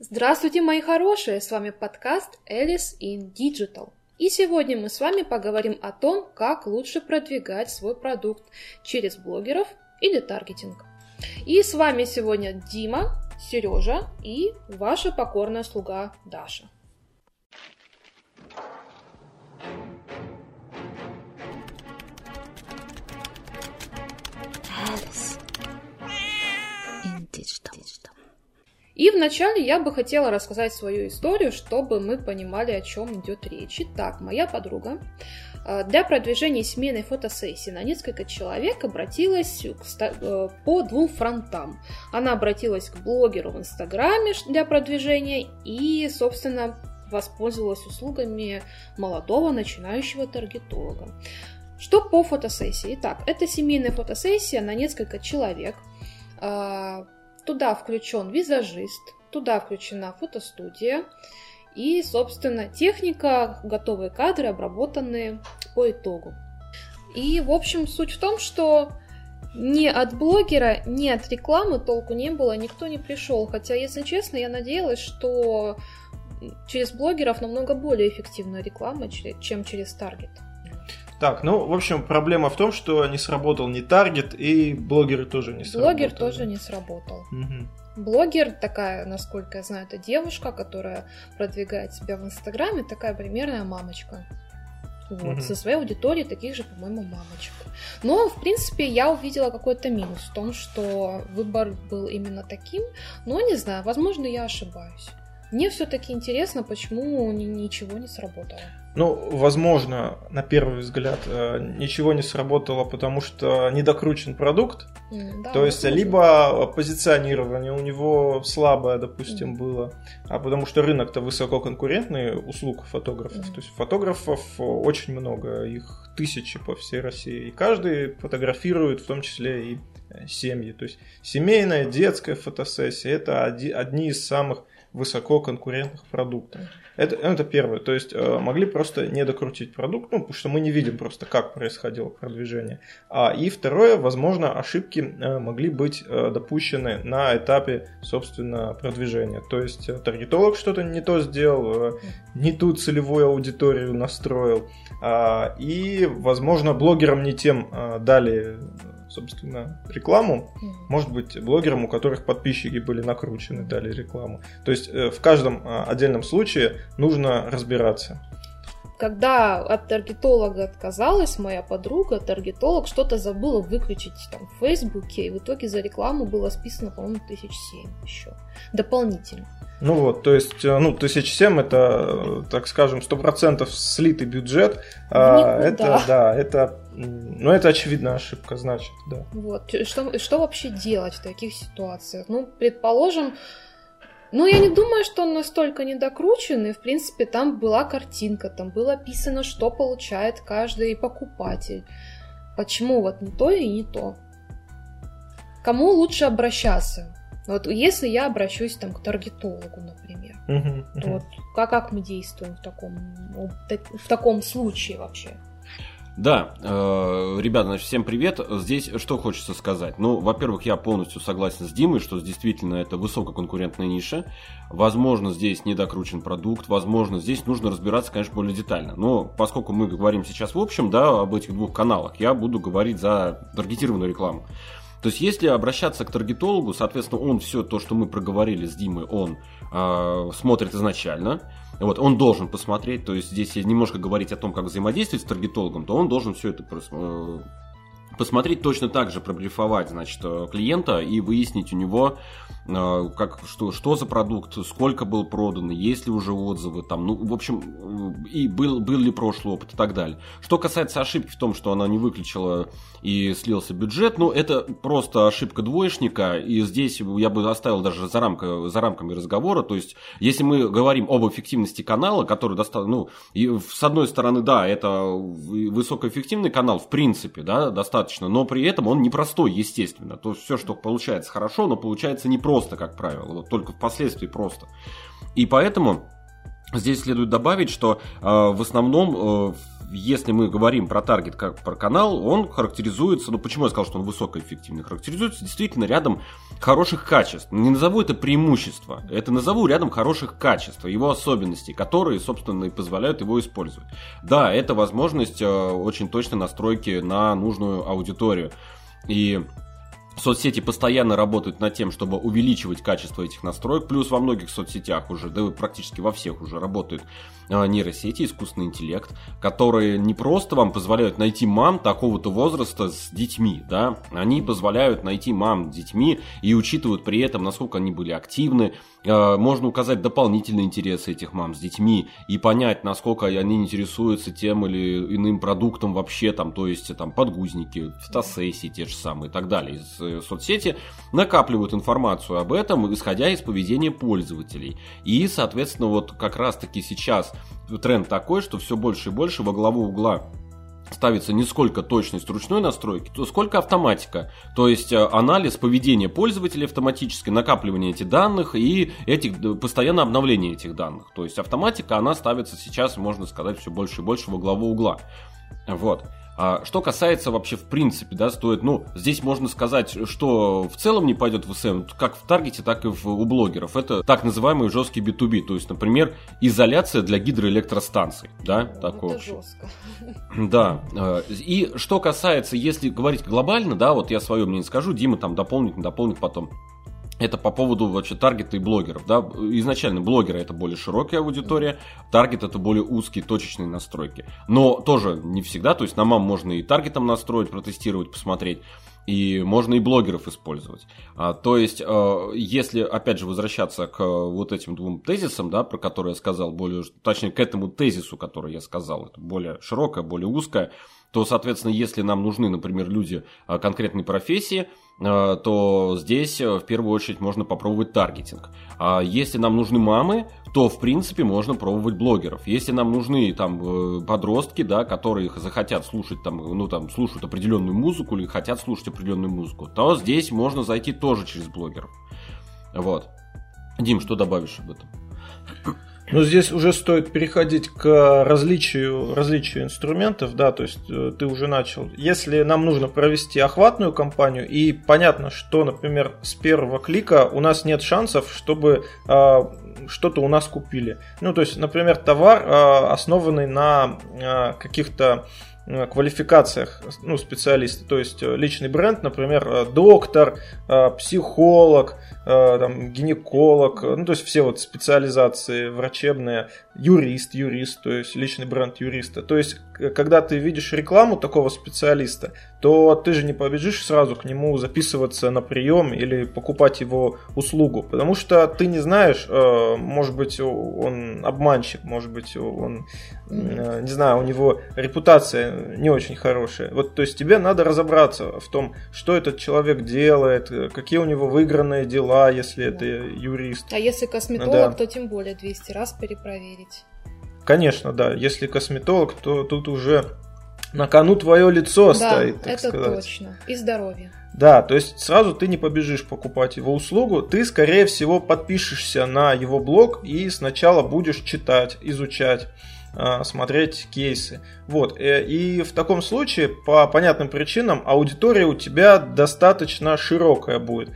Здравствуйте, мои хорошие! С вами подкаст Alice in Digital. И сегодня мы с вами поговорим о том, как лучше продвигать свой продукт через блогеров или таргетинг. И с вами сегодня Дима, Сережа и ваша покорная слуга Даша. И вначале я бы хотела рассказать свою историю, чтобы мы понимали, о чем идет речь. Итак, моя подруга э, для продвижения семейной фотосессии на несколько человек обратилась э, по двум фронтам. Она обратилась к блогеру в Инстаграме для продвижения и, собственно, воспользовалась услугами молодого начинающего таргетолога. Что по фотосессии? Итак, это семейная фотосессия на несколько человек. Туда включен визажист, туда включена фотостудия и, собственно, техника, готовые кадры, обработанные по итогу. И, в общем, суть в том, что ни от блогера, ни от рекламы толку не было, никто не пришел. Хотя, если честно, я надеялась, что через блогеров намного более эффективная реклама, чем через таргет. Так, ну, в общем, проблема в том, что не сработал ни таргет, и блогеры тоже не сработали. Блогер тоже не сработал. Угу. Блогер такая, насколько я знаю, это девушка, которая продвигает себя в Инстаграме, такая примерная мамочка. Вот, угу. со своей аудиторией таких же, по-моему, мамочек. Но, в принципе, я увидела какой-то минус в том, что выбор был именно таким. Но не знаю, возможно, я ошибаюсь. Мне все-таки интересно, почему ничего не сработало. Ну, возможно, на первый взгляд э, ничего не сработало, потому что недокручен продукт. Mm, да, То есть, возможно. либо позиционирование у него слабое, допустим, mm. было, а потому что рынок-то высококонкурентный услуг фотографов. Mm. То есть фотографов очень много, их тысячи по всей России. И каждый фотографирует, в том числе и э, семьи. То есть семейная, детская фотосессия это одни из самых высококонкурентных продуктов. Это, это первое. То есть э, могли просто не докрутить продукт, ну, потому что мы не видим просто, как происходило продвижение. А, и второе, возможно, ошибки э, могли быть э, допущены на этапе, собственно, продвижения. То есть таргетолог что-то не то сделал, не ту целевую аудиторию настроил. А, и, возможно, блогерам не тем дали собственно, рекламу. Может быть, блогерам, у которых подписчики были накручены, дали рекламу. То есть э, в каждом а, отдельном случае нужно разбираться. Когда от таргетолога отказалась моя подруга, таргетолог что-то забыла выключить там в Фейсбуке, и в итоге за рекламу было списано, по-моему, тысяч семь еще дополнительно. Ну вот, то есть, э, ну, 1007 это, так скажем, 100% слитый бюджет. А, это, да, это, ну, это очевидная ошибка, значит, да. Вот, что, что вообще делать в таких ситуациях? Ну, предположим, ну, я не думаю, что он настолько недокрученный. В принципе, там была картинка, там было описано, что получает каждый покупатель. Почему вот не то и не то? Кому лучше обращаться? Вот если я обращусь там к таргетологу, например, uh-huh, uh-huh. то вот как, как мы действуем в таком, в таком случае вообще? Да, э, ребята, значит, всем привет. Здесь что хочется сказать? Ну, во-первых, я полностью согласен с Димой, что действительно это высококонкурентная ниша. Возможно, здесь недокручен продукт, возможно, здесь нужно разбираться, конечно, более детально. Но поскольку мы говорим сейчас в общем, да, об этих двух каналах, я буду говорить за таргетированную рекламу. То есть, если обращаться к таргетологу, соответственно, он все то, что мы проговорили с Димой, он э, смотрит изначально. Вот, он должен посмотреть, то есть здесь немножко говорить о том, как взаимодействовать с таргетологом, то он должен все это э, посмотреть точно так же, проблифовать, значит, э, клиента и выяснить у него, э, как, что, что за продукт, сколько был продан, есть ли уже отзывы, там, ну, в общем, и был, был ли прошлый опыт и так далее. Что касается ошибки в том, что она не выключила и слился бюджет, ну, это просто ошибка двоечника, и здесь я бы оставил даже за, рамка, за рамками разговора, то есть, если мы говорим об эффективности канала, который достаточно, ну, и с одной стороны, да, это высокоэффективный канал, в принципе, да, достаточно достаточно, но при этом он непростой, естественно. То есть все, что получается хорошо, но получается непросто, как правило, вот только впоследствии просто. И поэтому здесь следует добавить, что э, в основном э, если мы говорим про таргет как про канал, он характеризуется, ну почему я сказал, что он высокоэффективный, характеризуется действительно рядом хороших качеств. Не назову это преимущество, это назову рядом хороших качеств, его особенностей, которые, собственно, и позволяют его использовать. Да, это возможность э, очень точной настройки на нужную аудиторию. И соцсети постоянно работают над тем, чтобы увеличивать качество этих настроек, плюс во многих соцсетях уже, да практически во всех уже работают нейросети, искусственный интеллект, которые не просто вам позволяют найти мам такого-то возраста с детьми, да, они позволяют найти мам с детьми и учитывают при этом, насколько они были активны, э, можно указать дополнительные интересы этих мам с детьми и понять, насколько они интересуются тем или иным продуктом вообще, там, то есть там подгузники, фотосессии те же самые и так далее. Из э, соцсети накапливают информацию об этом, исходя из поведения пользователей. И, соответственно, вот как раз-таки сейчас тренд такой, что все больше и больше во главу угла ставится не сколько точность ручной настройки, то сколько автоматика. То есть э, анализ поведения пользователя автоматически, накапливание этих данных и этих, постоянное обновление этих данных. То есть автоматика, она ставится сейчас, можно сказать, все больше и больше во главу угла. Вот. А что касается вообще в принципе, да, стоит, ну, здесь можно сказать, что в целом не пойдет в СМ, как в таргете, так и в, у блогеров. Это так называемый жесткий B2B, то есть, например, изоляция для гидроэлектростанций, да, такое. Это жестко. Да. А, и что касается, если говорить глобально, да, вот я свое мнение скажу, Дима там дополнит, не дополнит потом. Это по поводу вообще таргета и блогеров. Да? Изначально блогеры это более широкая аудитория, таргет это более узкие точечные настройки. Но тоже не всегда, то есть на мам можно и таргетом настроить, протестировать, посмотреть. И можно и блогеров использовать. А, то есть, а, если, опять же, возвращаться к вот этим двум тезисам, да, про которые я сказал, более, точнее, к этому тезису, который я сказал, это более широкая, более узкая, то, соответственно, если нам нужны, например, люди а, конкретной профессии, то здесь а, в первую очередь можно попробовать таргетинг. А если нам нужны мамы, то в принципе можно пробовать блогеров. Если нам нужны там э, подростки, да, которые захотят слушать там, ну там слушают определенную музыку или хотят слушать определенную музыку, то здесь можно зайти тоже через блогеров. Вот. Дим, что добавишь об этом? Но здесь уже стоит переходить к различию, различию инструментов, да, то есть э, ты уже начал. Если нам нужно провести охватную кампанию, и понятно, что, например, с первого клика у нас нет шансов, чтобы э, что-то у нас купили. Ну, то есть, например, товар, э, основанный на э, каких-то квалификациях ну, специалиста, то есть э, личный бренд, например, э, доктор, психолог, там, гинеколог, ну, то есть все вот специализации врачебные, юрист, юрист, то есть личный бренд юриста. То есть, когда ты видишь рекламу такого специалиста, то ты же не побежишь сразу к нему записываться на прием или покупать его услугу, потому что ты не знаешь, э, может быть, он обманщик, может быть, он, э, не знаю, у него репутация не очень хорошая. Вот, то есть тебе надо разобраться в том, что этот человек делает, какие у него выигранные дела, если это юрист. А если косметолог, да. то тем более 200 раз перепроверить. Конечно, да. Если косметолог, то тут уже на кону твое лицо да, стоит, так это сказать. точно. И здоровье. Да, то есть сразу ты не побежишь покупать его услугу, ты, скорее всего, подпишешься на его блог и сначала будешь читать, изучать а, смотреть кейсы. Вот. Э, и в таком случае, по понятным причинам, аудитория у тебя достаточно широкая будет.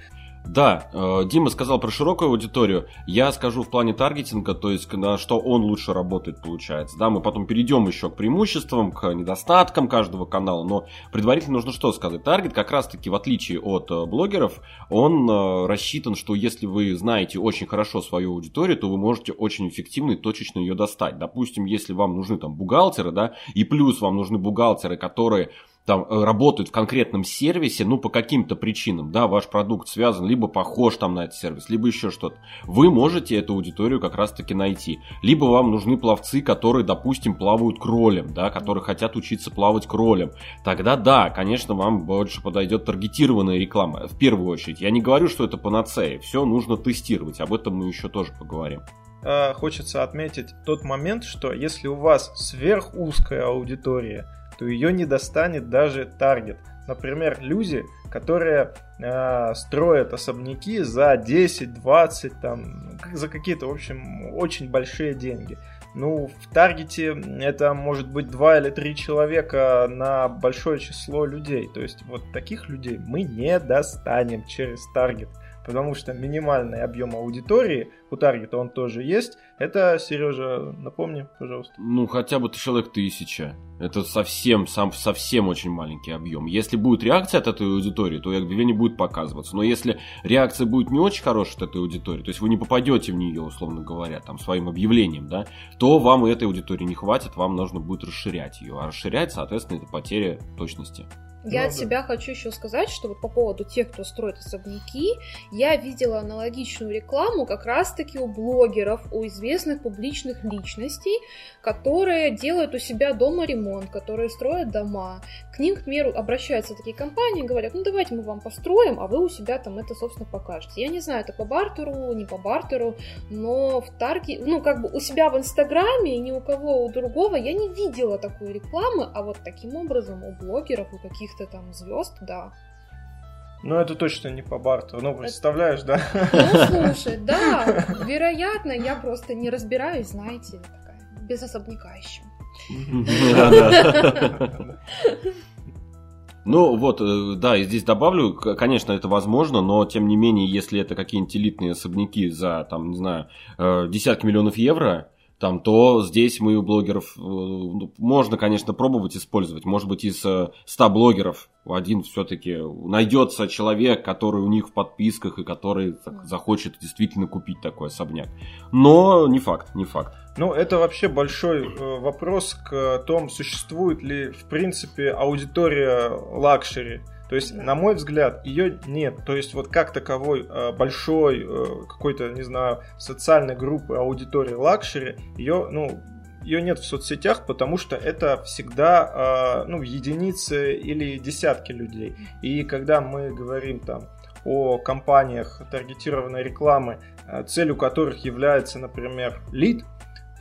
Да, э, Дима сказал про широкую аудиторию. Я скажу в плане таргетинга, то есть на что он лучше работает, получается. Да, мы потом перейдем еще к преимуществам, к недостаткам каждого канала. Но предварительно нужно что сказать? Таргет как раз-таки, в отличие от э, блогеров, он э, рассчитан, что если вы знаете очень хорошо свою аудиторию, то вы можете очень эффективно и точечно ее достать. Допустим, если вам нужны там бухгалтеры, да, и плюс вам нужны бухгалтеры, которые там э, работают в конкретном сервисе, ну, по каким-то причинам, да, ваш продукт связан, либо похож там на этот сервис, либо еще что-то, вы можете эту аудиторию как раз-таки найти. Либо вам нужны пловцы, которые, допустим, плавают кролем, да, которые хотят учиться плавать кролем. Тогда да, конечно, вам больше подойдет таргетированная реклама, в первую очередь. Я не говорю, что это панацея, все нужно тестировать, об этом мы еще тоже поговорим э, хочется отметить тот момент, что если у вас сверхузкая аудитория, то ее не достанет даже таргет. Например, люди, которые э, строят особняки за 10, 20, там, за какие-то, в общем, очень большие деньги. Ну, в таргете это может быть два или три человека на большое число людей. То есть вот таких людей мы не достанем через таргет потому что минимальный объем аудитории у таргета он тоже есть. Это, Сережа, напомни, пожалуйста. Ну, хотя бы человек тысяча. Это совсем, сам, совсем очень маленький объем. Если будет реакция от этой аудитории, то объявление будет показываться. Но если реакция будет не очень хорошая от этой аудитории, то есть вы не попадете в нее, условно говоря, там, своим объявлением, да, то вам этой аудитории не хватит, вам нужно будет расширять ее. А расширять, соответственно, это потеря точности. Я ну, от да. себя хочу еще сказать, что вот по поводу тех, кто строит особняки, я видела аналогичную рекламу как раз-таки у блогеров, у известных публичных личностей, которые делают у себя дома ремонт, которые строят дома. К ним, к примеру, обращаются такие компании, говорят, ну давайте мы вам построим, а вы у себя там это, собственно, покажете. Я не знаю, это по бартеру, не по бартеру, но в Тарге, ну как бы у себя в Инстаграме ни у кого у другого я не видела такой рекламы, а вот таким образом у блогеров, у каких каких-то там звезд, да. Ну, это точно не по барту. Ну, представляешь, да? Ну, слушай, да, вероятно, я просто не разбираюсь, знаете, такая, без особняка еще. Ну вот, э, да, и здесь добавлю, конечно, это возможно, но тем не менее, если это какие-нибудь элитные особняки за, там, не знаю, э, десятки миллионов евро, там, то здесь мы у блогеров э, ну, можно, конечно, пробовать использовать. Может быть, из 100 э, блогеров один все-таки найдется человек, который у них в подписках и который захочет действительно купить такой особняк. Но не факт, не факт. Ну, это вообще большой э, вопрос к тому, существует ли, в принципе, аудитория luxury. То есть, на мой взгляд, ее нет. То есть, вот как таковой э, большой э, какой-то, не знаю, социальной группы аудитории luxury, ее, ну, ее нет в соцсетях, потому что это всегда э, ну, единицы или десятки людей. И когда мы говорим там о компаниях таргетированной рекламы, целью которых является, например, лид,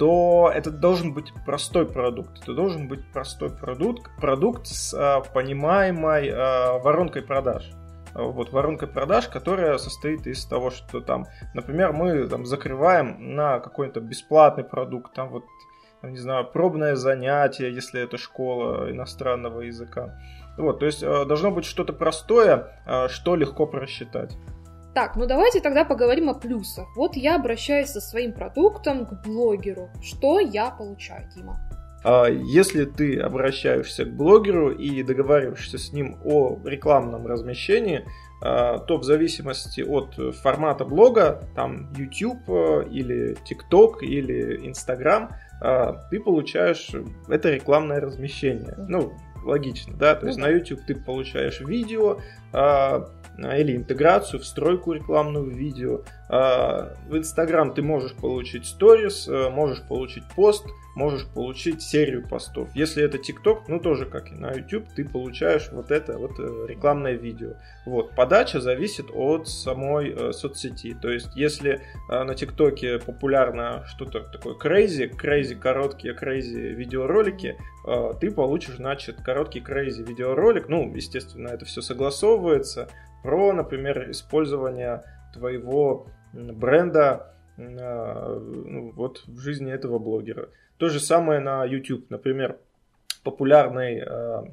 то это должен быть простой продукт. Это должен быть простой продукт, продукт с а, понимаемой а, воронкой продаж. Вот воронка продаж, которая состоит из того, что там, например, мы там закрываем на какой-то бесплатный продукт, там вот, не знаю, пробное занятие, если это школа иностранного языка. Вот, то есть а, должно быть что-то простое, а, что легко просчитать. Так, ну давайте тогда поговорим о плюсах. Вот я обращаюсь со своим продуктом к блогеру. Что я получаю, Дима? А если ты обращаешься к блогеру и договариваешься с ним о рекламном размещении, а, то в зависимости от формата блога, там YouTube э, или TikTok или Instagram, а, ты получаешь это рекламное размещение. Ну, логично, да? То есть ну на YouTube ты получаешь видео, а, или интеграцию, встройку рекламного видео. А, в Instagram ты можешь получить сторис, э, можешь получить пост, можешь получить серию постов. Если это TikTok, ну тоже как и на YouTube, ты получаешь вот это вот э, рекламное видео. Вот. Подача зависит от самой э, соцсети. То есть, если на ТикТоке популярно что-то такое crazy, crazy короткие crazy видеоролики, ты получишь, значит, короткий crazy видеоролик. Ну, естественно, это все согласовывается. Про, например, использование твоего бренда э, ну, вот в жизни этого блогера. То же самое на YouTube, например, популярный, э,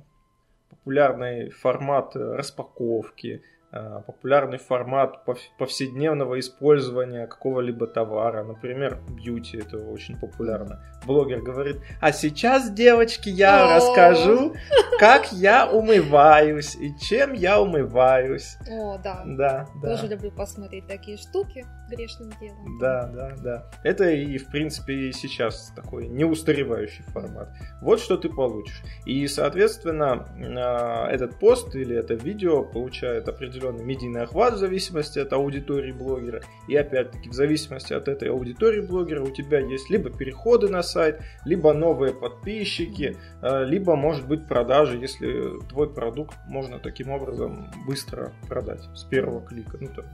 популярный формат распаковки, Э, популярный формат повседневного использования какого-либо товара. Например, бьюти, это очень популярно. Блогер говорит, а сейчас, девочки, я расскажу, как я умываюсь и чем я умываюсь. О, да. Да, да. Тоже люблю посмотреть такие штуки грешным делом. Да, да, да. Это и, в принципе, и сейчас такой неустаревающий формат. Вот что ты получишь. И, соответственно, э, этот пост или это видео получает определенный определенный медийный охват в зависимости от аудитории блогера. И опять-таки в зависимости от этой аудитории блогера у тебя есть либо переходы на сайт, либо новые подписчики, э, либо может быть продажи, если твой продукт можно таким образом быстро продать с первого клика. Ну, там,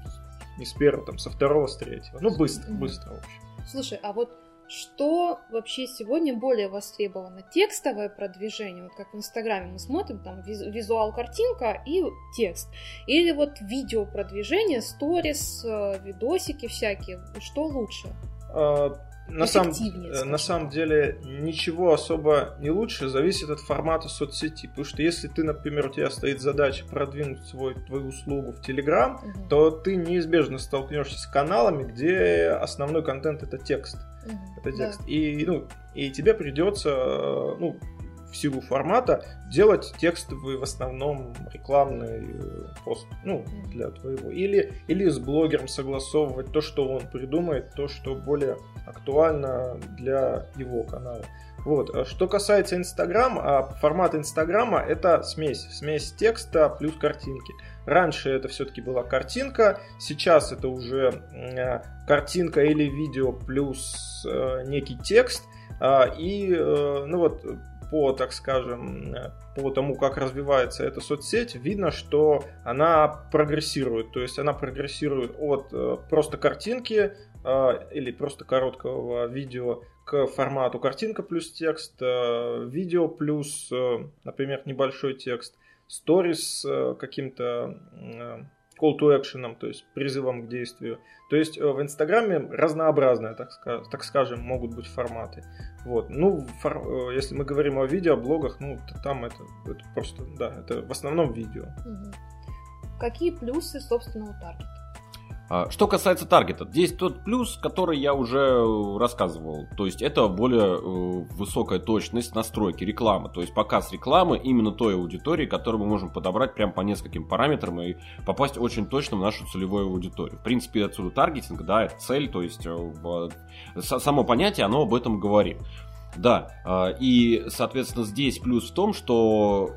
не с первого, там, со второго, с третьего. Ну, быстро, быстро, в общем. Слушай, а вот что вообще сегодня более востребовано? Текстовое продвижение, вот как в Инстаграме мы смотрим, там визуал, картинка и текст. Или вот видео продвижение, сторис, э, видосики всякие. Что лучше? На, сам, э, на самом деле ничего особо не лучше, зависит от формата соцсети. Потому что если ты, например, у тебя стоит задача продвинуть свой, твою услугу в Telegram, угу. то ты неизбежно столкнешься с каналами, где основной контент это текст. Угу, это текст. Да. И, ну, и тебе придется, э, ну, силу формата делать текстовый в основном рекламный э, пост, ну, для твоего. Или, или с блогером согласовывать то, что он придумает, то, что более актуально для его канала. Вот. А что касается Инстаграма, а формат Инстаграма это смесь. Смесь текста плюс картинки. Раньше это все-таки была картинка, сейчас это уже э, картинка или видео плюс э, некий текст. Э, и, ну вот, по, так скажем, по тому, как развивается эта соцсеть, видно, что она прогрессирует. То есть она прогрессирует от э, просто картинки э, или просто короткого видео к формату картинка плюс текст, э, видео плюс, например, небольшой текст, сторис каким-то call to action, то есть призывом к действию. То есть в Инстаграме разнообразные, так, так скажем, могут быть форматы. Вот. Ну, фор... Э, если мы говорим о видео, блогах, ну, там это, это просто, да, это в основном видео. Угу. Какие плюсы собственного таргета? А, что касается таргета, здесь тот плюс, который я уже рассказывал. То есть это более э, высокая точность настройки рекламы. То есть показ рекламы именно той аудитории, которую мы можем подобрать прям по нескольким параметрам и попасть очень точно в нашу целевую аудиторию. В принципе, отсюда таргетинг, да, это цель, то есть э, само понятие, оно об этом говорит. Да, и, соответственно, здесь плюс в том, что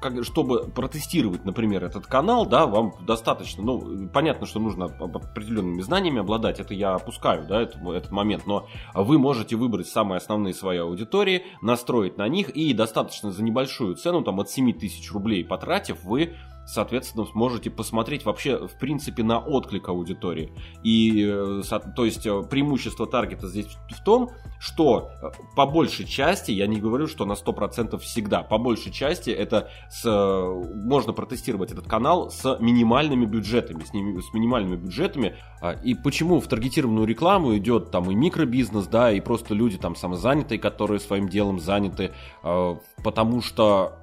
как, чтобы протестировать, например, этот канал, да, вам достаточно, ну, понятно, что нужно определенными знаниями обладать, это я опускаю, да, этот, этот момент, но вы можете выбрать самые основные свои аудитории, настроить на них, и достаточно за небольшую цену, там, от 7 тысяч рублей потратив, вы соответственно, сможете посмотреть вообще, в принципе, на отклик аудитории. И, э, то есть, э, преимущество таргета здесь в том, что э, по большей части, я не говорю, что на 100% всегда, по большей части это с, можно протестировать этот канал с минимальными бюджетами, с, ними, с минимальными бюджетами. А, и почему в таргетированную рекламу идет там и микробизнес, да, и просто люди там самозанятые, которые своим делом заняты, потому что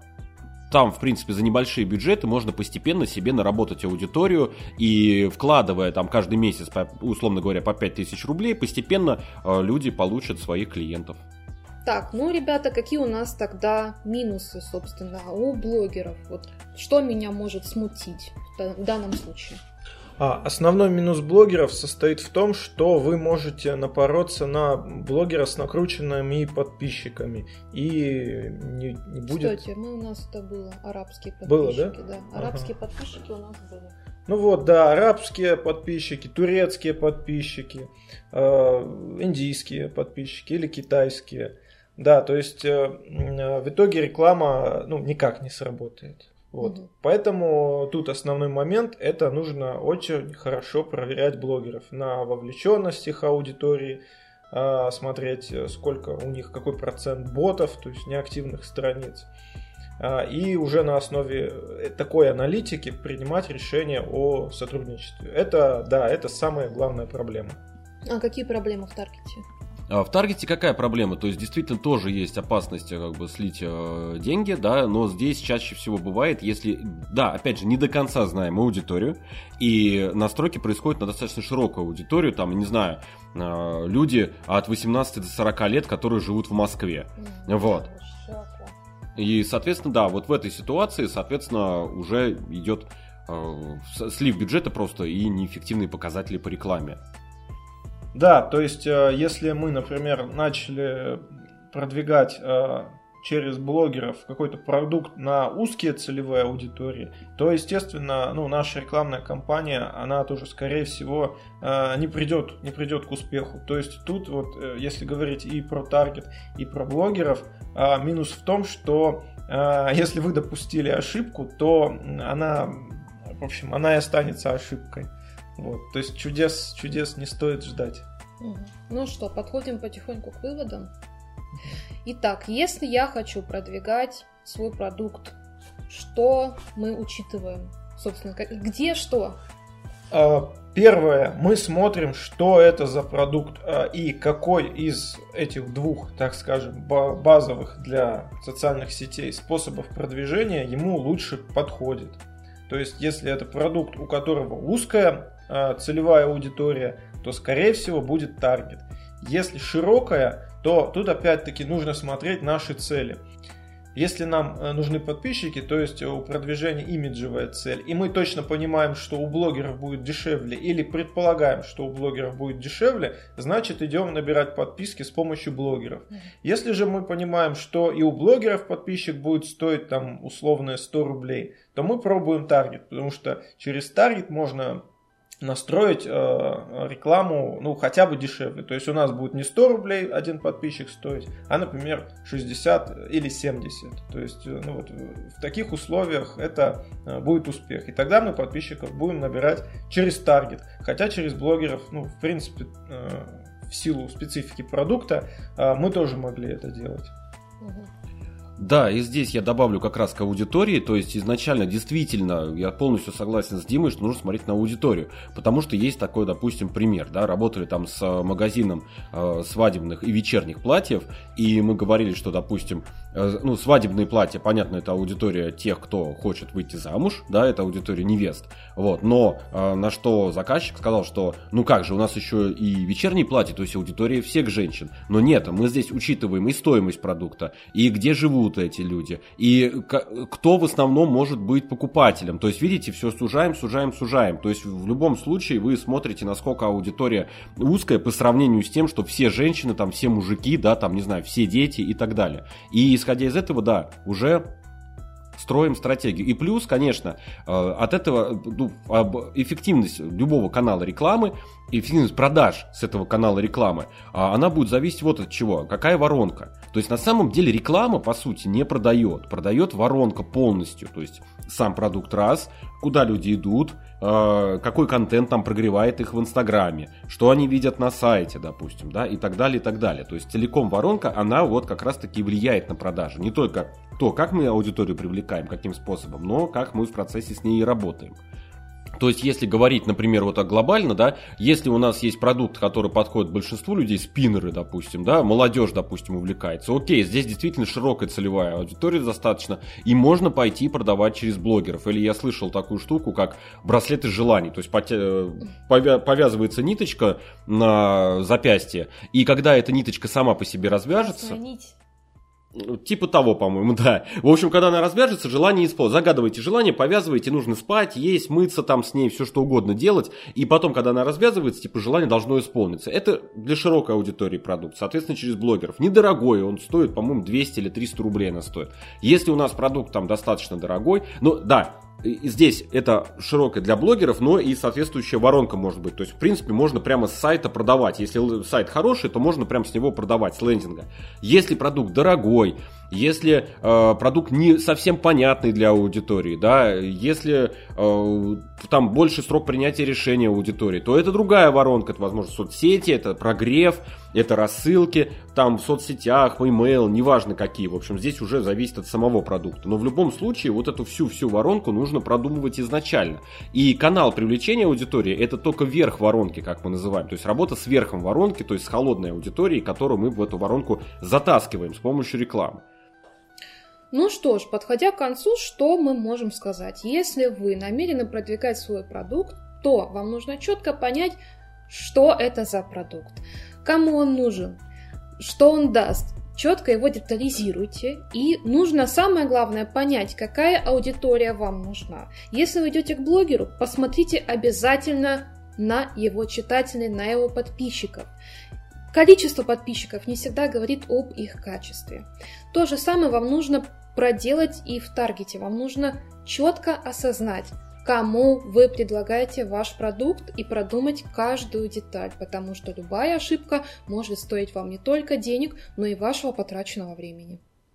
там, в принципе, за небольшие бюджеты можно постепенно себе наработать аудиторию и вкладывая там каждый месяц, условно говоря, по 5000 рублей, постепенно э, люди получат своих клиентов. Так, ну, ребята, какие у нас тогда минусы, собственно, у блогеров? Вот что меня может смутить в данном случае? А, основной минус блогеров состоит в том, что вы можете напороться на блогера с накрученными подписчиками и не, не будет. Кстати, мы у нас это было арабские подписчики, было, да? да. Арабские ага. подписчики у нас были. Ну вот, да, арабские подписчики, турецкие подписчики, э, индийские подписчики или китайские. Да, то есть э, э в итоге реклама ну, никак не сработает. Вот. Угу. Поэтому тут основной момент это нужно очень хорошо проверять блогеров на вовлеченность их аудитории, а, смотреть, сколько у них, какой процент ботов, то есть неактивных страниц. А, и уже на основе э, такой аналитики принимать решение о сотрудничестве. Это, да, это самая главная проблема. А какие проблемы в таргете? А в таргете какая проблема? То есть действительно тоже есть опасность э, как бы слить э, деньги, да, но здесь чаще всего бывает, если, да, опять же, не до конца знаем аудиторию, и настройки происходят на достаточно широкую аудиторию, там, не знаю, э, люди от 18 до 40 лет, которые живут в Москве, mm, вот. И, соответственно, да, вот в этой ситуации, соответственно, уже идет э, слив бюджета просто и неэффективные показатели по рекламе. Да, то есть, э, если мы, например, начали продвигать э, через блогеров какой-то продукт на узкие целевые аудитории, то, естественно, ну, наша рекламная кампания, она тоже, скорее всего, э, не придет, не придет к успеху. То есть тут вот, если говорить и про таргет, и про блогеров, минус в том, что если вы допустили ошибку, то она, в общем, она и останется ошибкой. Вот, то есть чудес, чудес не стоит ждать. Ну что, подходим потихоньку к выводам. Итак, если я хочу продвигать свой продукт, что мы учитываем? Собственно, где что? А, первое, мы смотрим, что это за продукт а, и какой из этих двух, так скажем, базовых для социальных сетей способов продвижения ему лучше подходит. То есть, если это продукт, у которого узкая целевая аудитория, то, скорее всего, будет таргет. Если широкая, то тут опять-таки нужно смотреть наши цели. Если нам э, нужны подписчики, то есть у продвижения имиджевая цель, и мы точно понимаем, что у блогеров будет дешевле, или предполагаем, что у блогеров будет дешевле, значит идем набирать подписки с помощью блогеров. Если же мы понимаем, что и у блогеров подписчик будет стоить там условные 100 рублей, то мы пробуем таргет, потому что через таргет можно настроить э, рекламу, ну, хотя бы дешевле. То есть у нас будет не 100 рублей один подписчик стоить, а, например, 60 или 70. То есть, э, ну, вот в таких условиях это э, будет успех. И тогда мы подписчиков будем набирать через таргет. Хотя через блогеров, ну, в принципе, э, в силу специфики продукта, э, мы тоже могли это делать. Да, и здесь я добавлю как раз к аудитории, то есть изначально действительно я полностью согласен с Димой, что нужно смотреть на аудиторию, потому что есть такой, допустим, пример, да, работали там с магазином э, свадебных и вечерних платьев, и мы говорили, что, допустим, э, ну, свадебные платья, понятно, это аудитория тех, кто хочет выйти замуж, да, это аудитория невест, вот, но э, на что заказчик сказал, что, ну как же, у нас еще и вечерние платья, то есть аудитория всех женщин, но нет, мы здесь учитываем и стоимость продукта, и где живут живут эти люди, и кто в основном может быть покупателем. То есть, видите, все сужаем, сужаем, сужаем. То есть, в любом случае вы смотрите, насколько аудитория узкая по сравнению с тем, что все женщины, там, все мужики, да, там, не знаю, все дети и так далее. И исходя из этого, да, уже строим стратегию. И плюс, конечно, э, от этого ну, эффективность любого канала рекламы, эффективность продаж с этого канала рекламы, а она будет зависеть вот от чего. Какая воронка. То есть на самом деле реклама, по сути, не продает. Продает воронка полностью. То есть сам продукт раз, куда люди идут, э, какой контент там прогревает их в Инстаграме, что они видят на сайте, допустим, да, и так далее, и так далее. То есть целиком воронка, она вот как раз-таки влияет на продажи. Не только то, как мы аудиторию привлекаем, каким способом, но как мы в процессе с ней работаем. То есть, если говорить, например, вот так глобально, да, если у нас есть продукт, который подходит большинству людей, спиннеры, допустим, да, молодежь, допустим, увлекается, окей, здесь действительно широкая целевая аудитория достаточно, и можно пойти продавать через блогеров. Или я слышал такую штуку, как браслеты желаний, то есть повязывается ниточка на запястье, и когда эта ниточка сама по себе развяжется... Звонить. Типа того, по-моему, да. В общем, когда она развяжется, желание исполнить. Загадывайте желание, повязывайте, нужно спать, есть, мыться там с ней, все что угодно делать. И потом, когда она развязывается, типа желание должно исполниться. Это для широкой аудитории продукт, соответственно, через блогеров. Недорогой, он стоит, по-моему, 200 или 300 рублей она стоит. Если у нас продукт там достаточно дорогой, ну да, здесь это широкое для блогеров, но и соответствующая воронка может быть. То есть, в принципе, можно прямо с сайта продавать. Если сайт хороший, то можно прямо с него продавать, с лендинга. Если продукт дорогой, если э, продукт не совсем понятный для аудитории, да, если э, там больше срок принятия решения аудитории, то это другая воронка, это, возможно, соцсети, это прогрев, это рассылки, там в соцсетях, email, неважно какие, в общем, здесь уже зависит от самого продукта. Но в любом случае вот эту всю-всю воронку нужно продумывать изначально. И канал привлечения аудитории это только верх воронки, как мы называем, то есть работа с верхом воронки, то есть с холодной аудиторией, которую мы в эту воронку затаскиваем с помощью рекламы. Ну что ж, подходя к концу, что мы можем сказать? Если вы намерены продвигать свой продукт, то вам нужно четко понять, что это за продукт, кому он нужен, что он даст. Четко его детализируйте. И нужно самое главное понять, какая аудитория вам нужна. Если вы идете к блогеру, посмотрите обязательно на его читателей, на его подписчиков. Количество подписчиков не всегда говорит об их качестве. То же самое вам нужно проделать и в таргете. Вам нужно четко осознать, кому вы предлагаете ваш продукт и продумать каждую деталь, потому что любая ошибка может стоить вам не только денег, но и вашего потраченного времени.